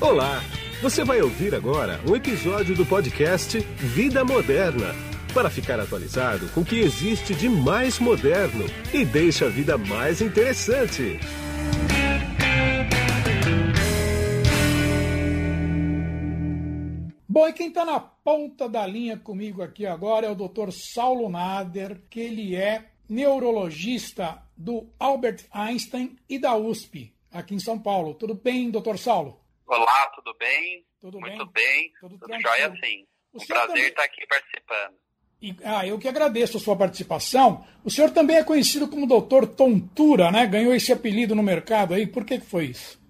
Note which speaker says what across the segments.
Speaker 1: Olá! Você vai ouvir agora um episódio do podcast Vida Moderna para ficar atualizado com o que existe de mais moderno e deixa a vida mais interessante.
Speaker 2: Bom, e quem está na ponta da linha comigo aqui agora é o Dr. Saulo Nader, que ele é neurologista do Albert Einstein e da USP, aqui em São Paulo. Tudo bem, doutor Saulo?
Speaker 3: Olá, tudo bem?
Speaker 2: Tudo
Speaker 3: Muito
Speaker 2: bem?
Speaker 3: bem.
Speaker 2: Tudo
Speaker 3: Tudo, jóia sim.
Speaker 2: O
Speaker 3: Um prazer
Speaker 2: também-
Speaker 3: estar aqui participando.
Speaker 2: E- ah, eu que agradeço a sua participação. O senhor também é conhecido como doutor Tontura, né? Ganhou esse apelido no mercado aí. Por que, que foi isso?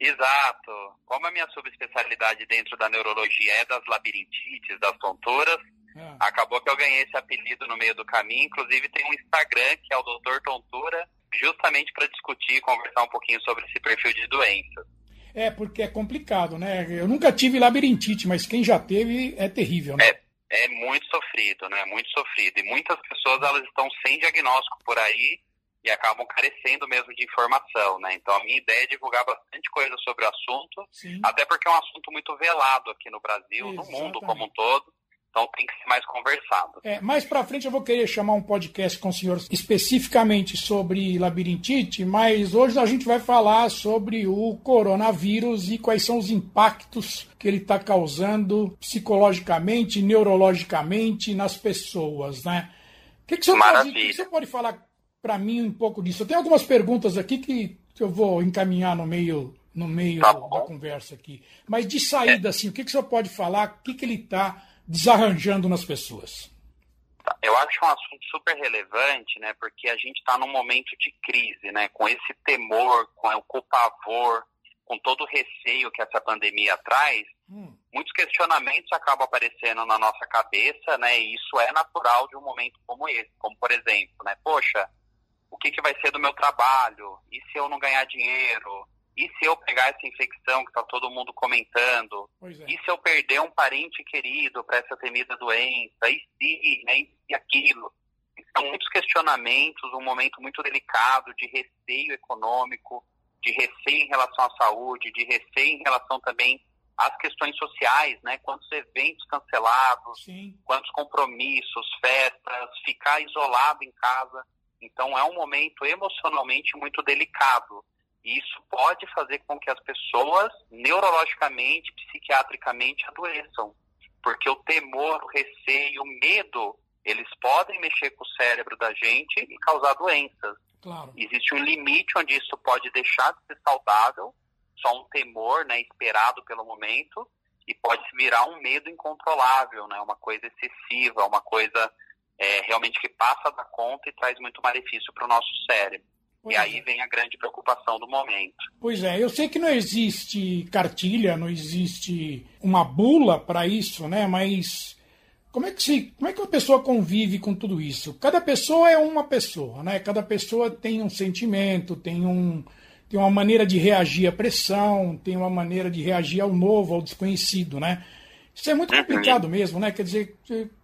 Speaker 3: Exato. Como a minha subespecialidade dentro da neurologia é das labirintites, das tonturas,
Speaker 2: Ah,
Speaker 3: acabou que eu ganhei esse apelido no meio do caminho. Inclusive tem um Instagram que é o Dr. Tontura, justamente para discutir e conversar um pouquinho sobre esse perfil de doenças.
Speaker 2: É, porque é complicado, né? Eu nunca tive labirintite, mas quem já teve é terrível, né?
Speaker 3: É, é muito sofrido, né? Muito sofrido. E muitas pessoas elas estão sem diagnóstico por aí e acabam carecendo mesmo de informação, né? Então a minha ideia é divulgar bastante coisa sobre o assunto,
Speaker 2: Sim.
Speaker 3: até porque é um assunto muito velado aqui no Brasil, no mundo
Speaker 2: Exatamente.
Speaker 3: como um todo. Então tem que ser mais conversado.
Speaker 2: É, mais pra frente eu vou querer chamar um podcast com o senhor especificamente sobre labirintite, mas hoje a gente vai falar sobre o coronavírus e quais são os impactos que ele está causando psicologicamente, neurologicamente nas pessoas, né? O que, que, o senhor pode, que, o senhor pode falar para mim um pouco disso? Eu tenho algumas perguntas aqui que eu vou encaminhar no meio, no meio
Speaker 3: Tá
Speaker 2: da conversa aqui. Mas de saída, assim, o que, que o senhor pode falar? O que, que ele está desarranjando nas pessoas?
Speaker 3: Eu acho um assunto super relevante, né? Porque a gente está num momento de crise, né? Com esse temor, com o pavor, com todo o receio que essa pandemia traz,
Speaker 2: Hum,
Speaker 3: muitos questionamentos acabam aparecendo na nossa cabeça, né? E isso é natural de um momento como esse, como por exemplo, né? Poxa, o que, que vai ser do meu trabalho? E se eu não ganhar dinheiro? E se eu pegar essa infecção que está todo mundo comentando?
Speaker 2: é.
Speaker 3: E se eu perder um parente querido para essa temida doença? E se, né? E aquilo? São muitos questionamentos, um momento muito delicado de receio econômico, de receio em relação à saúde, de receio em relação também às questões sociais, né? Quantos eventos cancelados,
Speaker 2: Sim.
Speaker 3: quantos compromissos, festas, ficar isolado em casa. Então é um momento emocionalmente muito delicado. E isso pode fazer com que as pessoas neurologicamente, psiquiatricamente adoeçam. Porque o temor, o receio, o medo, eles podem mexer com o cérebro da gente e causar doenças.
Speaker 2: Claro.
Speaker 3: Existe um limite onde isso pode deixar de ser saudável, só um temor, né, esperado pelo momento, e pode virar um medo incontrolável, né, uma coisa excessiva, uma coisa é, realmente que passa da conta e traz muito malefício para o nosso cérebro.
Speaker 2: Pois
Speaker 3: e aí
Speaker 2: é.
Speaker 3: vem a grande preocupação do momento.
Speaker 2: Pois é, eu sei que não existe cartilha, não existe uma bula para isso, né? Mas como é que se, como é que uma pessoa convive com tudo isso? Cada pessoa é uma pessoa, né? Cada pessoa tem um sentimento, tem um tem uma maneira de reagir à pressão, tem uma maneira de reagir ao novo, ao desconhecido, né? Isso é muito
Speaker 3: Uhum.
Speaker 2: complicado mesmo, né? Quer dizer,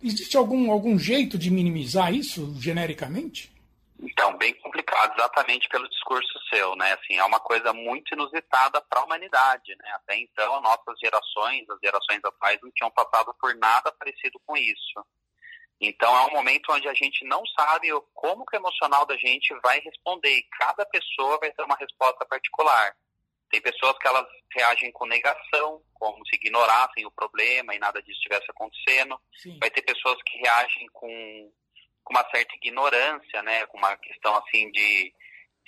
Speaker 2: existe algum, algum jeito de minimizar isso genericamente?
Speaker 3: Então, bem complicado, exatamente pelo discurso seu, né? Assim, é uma coisa muito inusitada para a humanidade, né? Até então, nossas gerações, as gerações atuais, não tinham passado por nada parecido com isso. Então, é um momento onde a gente não sabe como que o emocional da gente vai responder. E cada pessoa vai ter uma resposta particular. Tem pessoas que elas reagem com negação, como se ignorassem o problema e nada disso estivesse acontecendo
Speaker 2: Sim.
Speaker 3: vai ter pessoas que reagem com, com uma certa ignorância, né, com uma questão assim de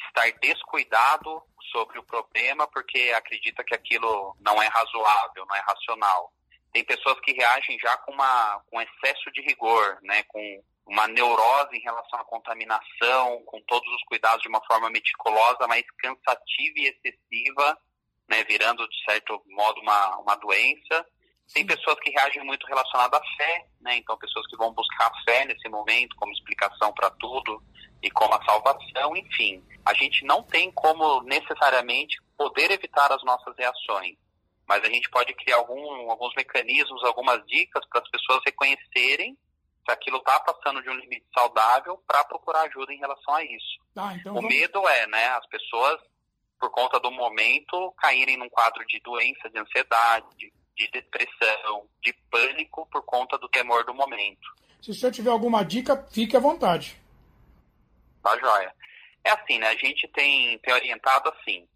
Speaker 3: estar descuidado sobre o problema porque acredita que aquilo não é razoável, não é racional. Tem pessoas que reagem já com uma com excesso de rigor, né, com uma neurose em relação à contaminação, com todos os cuidados de uma forma meticulosa, mas cansativa e excessiva, né, virando de certo modo uma, uma doença. Tem pessoas que reagem muito relacionadas à fé, né? Então pessoas que vão buscar a fé nesse momento como explicação para tudo e como a salvação, enfim. A gente não tem como necessariamente poder evitar as nossas reações, mas a gente pode criar algum, alguns mecanismos, algumas dicas para as pessoas reconhecerem se aquilo está passando de um limite saudável para procurar ajuda em relação a isso.
Speaker 2: Tá, então
Speaker 3: O
Speaker 2: vamos-
Speaker 3: medo é, né, as pessoas por conta do momento, caírem num quadro de doença, de ansiedade, de depressão, de pânico por conta do temor do momento.
Speaker 2: Se o senhor tiver alguma dica, fique à vontade.
Speaker 3: Tá joia. É assim, né? A gente tem, tem orientado assim,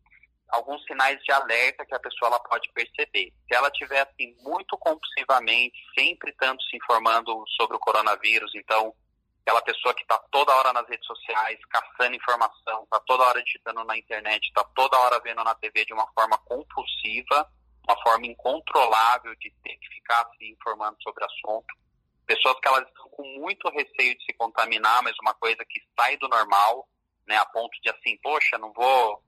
Speaker 3: alguns sinais de alerta que a pessoa ela pode perceber. Se ela tiver assim muito compulsivamente, sempre tanto se informando sobre o coronavírus, então aquela pessoa que está toda hora nas redes sociais, caçando informação, está toda hora digitando na internet, está toda hora vendo na TV de uma forma compulsiva, uma forma incontrolável de ter que ficar se informando sobre o assunto. Pessoas que elas estão com muito receio de se contaminar, mas uma coisa que sai do normal, né, a ponto de assim, poxa, não vou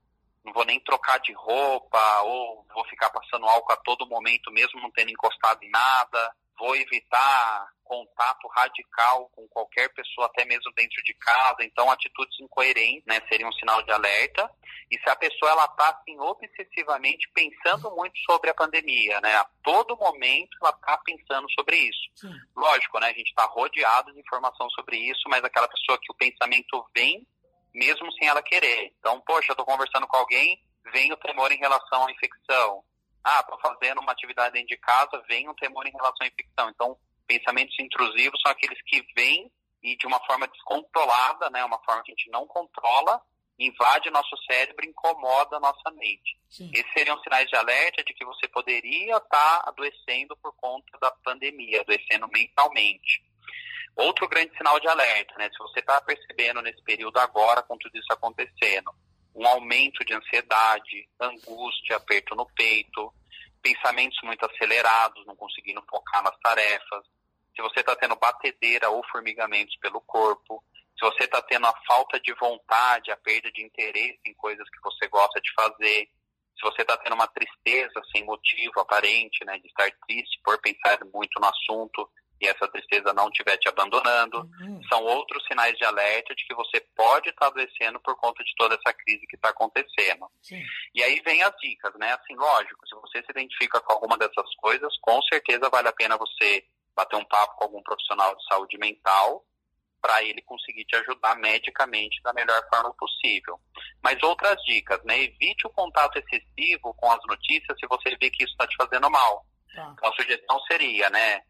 Speaker 3: não vou nem trocar de roupa, ou vou ficar passando álcool a todo momento, mesmo não tendo encostado em nada vou evitar contato radical com qualquer pessoa, até mesmo dentro de casa. Então, atitudes incoerentes, né, seria um sinal de alerta. E se a pessoa ela está assim obsessivamente pensando muito sobre a pandemia, né, a todo momento ela está pensando sobre isso. Sim. Lógico, né, a gente está rodeado de informação sobre isso, mas aquela pessoa que o pensamento vem mesmo sem ela querer. Então, poxa, eu estou conversando com alguém, vem o temor em relação à infecção ah, estou fazendo uma atividade dentro de casa, vem um temor em relação à infecção. Então, pensamentos intrusivos são aqueles que vêm e de uma forma descontrolada, né, uma forma que a gente não controla, invade nosso cérebro, incomoda a nossa mente. Sim. Esses seriam sinais de alerta de que você poderia estar tá adoecendo por conta da pandemia, adoecendo mentalmente. Outro grande sinal de alerta, né, se você está percebendo nesse período agora, com tudo isso acontecendo, um aumento de ansiedade, angústia, aperto no peito, pensamentos muito acelerados, não conseguindo focar nas tarefas, se você está tendo batedeira ou formigamentos pelo corpo, se você está tendo a falta de vontade, a perda de interesse em coisas que você gosta de fazer, se você está tendo uma tristeza sem motivo aparente, né, de estar triste por pensar muito no assunto, e essa tristeza não estiver te abandonando, uhum. são outros sinais de alerta de que você pode estar adoecendo por conta de toda essa crise que está acontecendo. Sim. E aí vem as dicas, né? Assim, lógico, se você se identifica com alguma dessas coisas, com certeza vale a pena você bater um papo com algum profissional de saúde mental para ele conseguir te ajudar medicamente da melhor forma possível. Mas outras dicas, né? Evite o contato excessivo com as notícias se você vê que isso está te fazendo mal. Tá. Então a sugestão seria, né?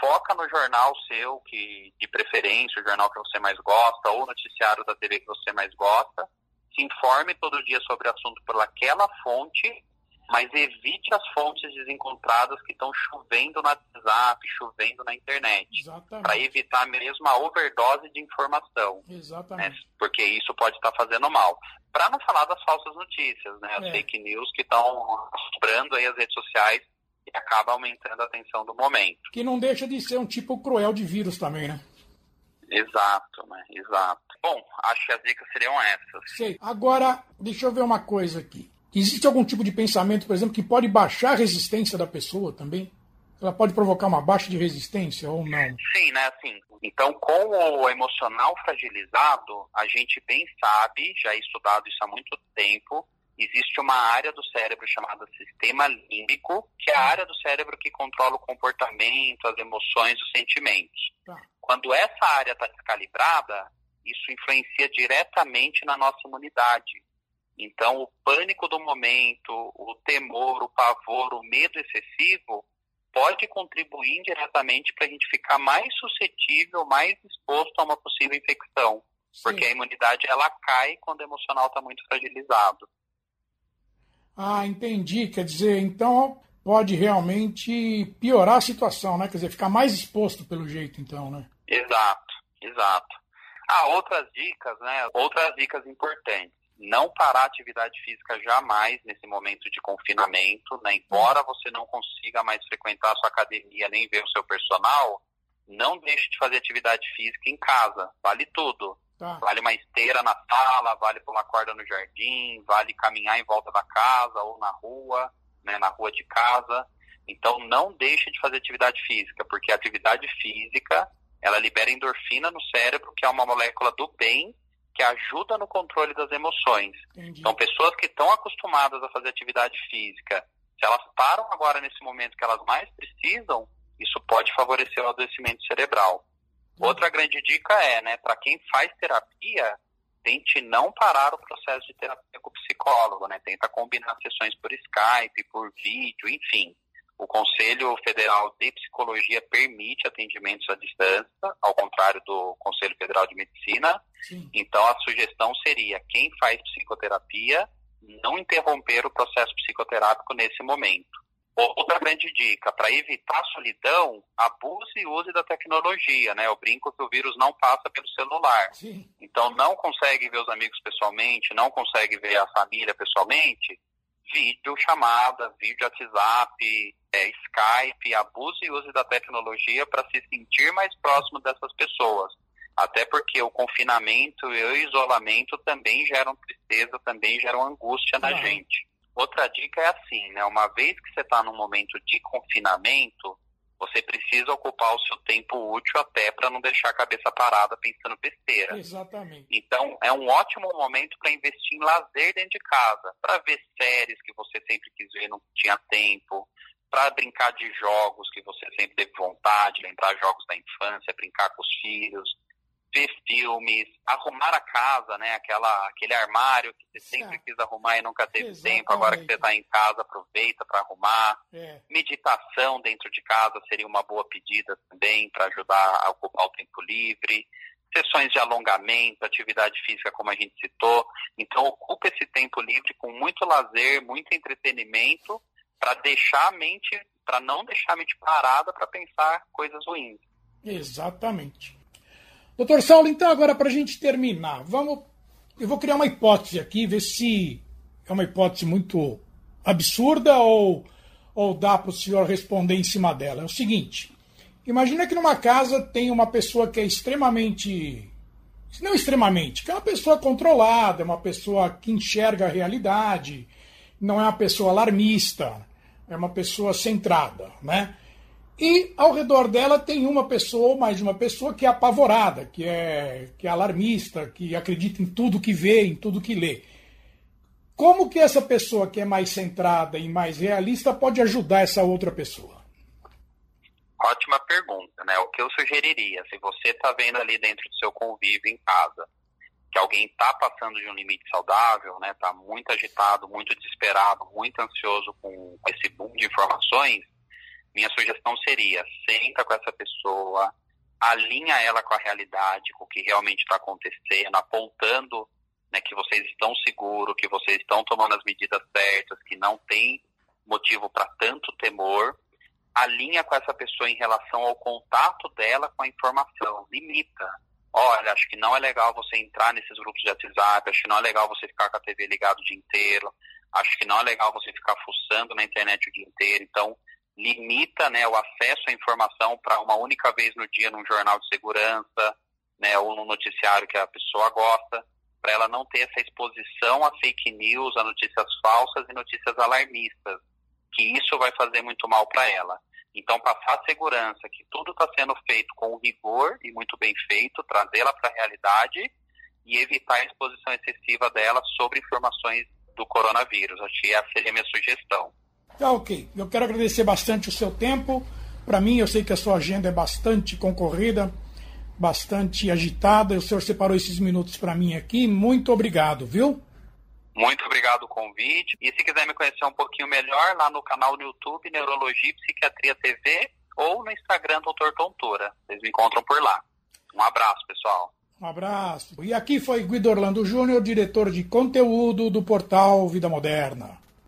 Speaker 3: Foca no jornal seu, que de preferência, o jornal que você mais gosta, ou noticiário da TV que você mais gosta. Se informe todo dia sobre o assunto pelaquela fonte, mas evite as fontes desencontradas que estão chovendo no WhatsApp, chovendo na internet. Para evitar mesmo a overdose de informação. Exatamente. Né? Porque isso pode estar fazendo mal. Para não falar das falsas notícias, né? As é. fake news que estão sobrando aí as redes sociais e acaba aumentando a tensão do momento.
Speaker 2: Que não deixa de ser um tipo cruel de vírus também, né?
Speaker 3: Exato, né? Exato. Bom, acho que as dicas seriam essas.
Speaker 2: Sei. Agora, deixa eu ver uma coisa aqui. Existe algum tipo de pensamento, por exemplo, que pode baixar a resistência da pessoa também? Ela pode provocar uma baixa de resistência ou não?
Speaker 3: Sim, né? Assim, então, com o emocional fragilizado, a gente bem sabe, já é estudado isso há muito tempo, existe uma área do cérebro chamada sistema límbico, que é a área do cérebro que controla o comportamento, as emoções, os sentimentos. Tá. Quando essa área está descalibrada, isso influencia diretamente na nossa imunidade. Então, o pânico do momento, o temor, o pavor, o medo excessivo pode contribuir indiretamente para a gente ficar mais suscetível, mais exposto a uma possível infecção. Sim. Porque a imunidade ela cai quando o emocional está muito fragilizado.
Speaker 2: Ah, entendi. Quer dizer, então pode realmente piorar a situação, né? Quer dizer, ficar mais exposto pelo jeito, então, né?
Speaker 3: Exato, exato. Ah, outras dicas, né? Outras dicas importantes. Não parar a atividade física jamais nesse momento de confinamento, né? Embora você não consiga mais frequentar a sua academia nem ver o seu personal, não deixe de fazer atividade física em casa. Vale tudo. Tá. Vale uma esteira na sala, vale pular corda no jardim, vale caminhar em volta da casa ou na rua, né, na rua de casa. Então não deixe de fazer atividade física, porque a atividade física ela libera endorfina no cérebro, que é uma molécula do bem que ajuda no controle das emoções. Entendi. Então pessoas que estão acostumadas a fazer atividade física, se elas param agora nesse momento que elas mais precisam, isso pode favorecer o adoecimento cerebral. Outra grande dica é, né, para quem faz terapia, tente não parar o processo de terapia com o psicólogo, né? Tenta combinar sessões por Skype, por vídeo, enfim. O Conselho Federal de Psicologia permite atendimentos à distância, ao contrário do Conselho Federal de Medicina. Sim. Então, a sugestão seria: quem faz psicoterapia, não interromper o processo psicoterápico nesse momento. Outra grande dica, para evitar solidão, abuse e use da tecnologia, né? Eu brinco que o vírus não passa pelo celular. Sim. Então, não consegue ver os amigos pessoalmente, não consegue ver a família pessoalmente, vídeo chamada, vídeo WhatsApp, é, Skype, abuse e use da tecnologia para se sentir mais próximo dessas pessoas. Até porque o confinamento e o isolamento também geram tristeza, também geram angústia na gente. Outra dica é assim, né? Uma vez que você está num momento de confinamento, você precisa ocupar o seu tempo útil até para não deixar a cabeça parada pensando besteira.
Speaker 2: Exatamente.
Speaker 3: Então, é um ótimo momento para investir em lazer dentro de casa, para ver séries que você sempre quis ver, não tinha tempo, para brincar de jogos que você sempre teve vontade, lembrar jogos da infância, brincar com os filhos, ver filmes, arrumar a casa, né? Aquela, aquele armário que você sempre quis arrumar e nunca teve Exatamente. tempo. Agora que você está em casa, aproveita para arrumar. É. Meditação dentro de casa seria uma boa pedida também para ajudar a ocupar o tempo livre. Sessões de alongamento, atividade física, como a gente citou. Então, ocupe esse tempo livre com muito lazer, muito entretenimento, para deixar a mente, para não deixar a mente parada para pensar coisas ruins.
Speaker 2: Exatamente. Doutor Saulo, então agora para a gente terminar, vamos, eu vou criar uma hipótese aqui, ver se é uma hipótese muito absurda ou, ou dá para o senhor responder em cima dela. É o seguinte, imagina que numa casa tem uma pessoa que é extremamente, não extremamente, que é uma pessoa controlada, é uma pessoa que enxerga a realidade, não é uma pessoa alarmista, é uma pessoa centrada, né? E ao redor dela tem uma pessoa ou mais de uma pessoa que é apavorada, que é, que é alarmista, que acredita em tudo que vê, em tudo que lê. Como que essa pessoa que é mais centrada e mais realista pode ajudar essa outra pessoa?
Speaker 3: Ótima pergunta, né? O que eu sugeriria, se você está vendo ali dentro do seu convívio em casa, que alguém está passando de um limite saudável, né? Está muito agitado, muito desesperado, muito ansioso com esse boom de informações, minha sugestão seria: senta com essa pessoa, alinha ela com a realidade, com o que realmente está acontecendo, apontando né, que vocês estão seguros, que vocês estão tomando as medidas certas, que não tem motivo para tanto temor. Alinha com essa pessoa em relação ao contato dela com a informação, limita. Olha, acho que não é legal você entrar nesses grupos de WhatsApp, acho que não é legal você ficar com a TV ligada o dia inteiro, acho que não é legal você ficar fuçando na internet o dia inteiro. Então, limita né, o acesso à informação para uma única vez no dia num jornal de segurança, né, ou num noticiário que a pessoa gosta, para ela não ter essa exposição a fake news, a notícias falsas e notícias alarmistas, que isso vai fazer muito mal para ela. Então, passar segurança, que tudo está sendo feito com rigor e muito bem feito, trazê-la para a realidade e evitar a exposição excessiva dela sobre informações do coronavírus. Acho que essa seria a minha sugestão.
Speaker 2: Tá ok. Eu quero agradecer bastante o seu tempo. Para mim, eu sei que a sua agenda é bastante concorrida, bastante agitada. O senhor separou esses minutos para mim aqui. Muito obrigado, viu?
Speaker 3: Muito obrigado o convite. E se quiser me conhecer um pouquinho melhor, lá no canal do YouTube Neurologia e Psiquiatria TV ou no Instagram Doutor Tontura. Vocês me encontram por lá. Um abraço, pessoal.
Speaker 2: Um abraço. E aqui foi Guido Orlando Júnior, diretor de conteúdo do portal Vida Moderna.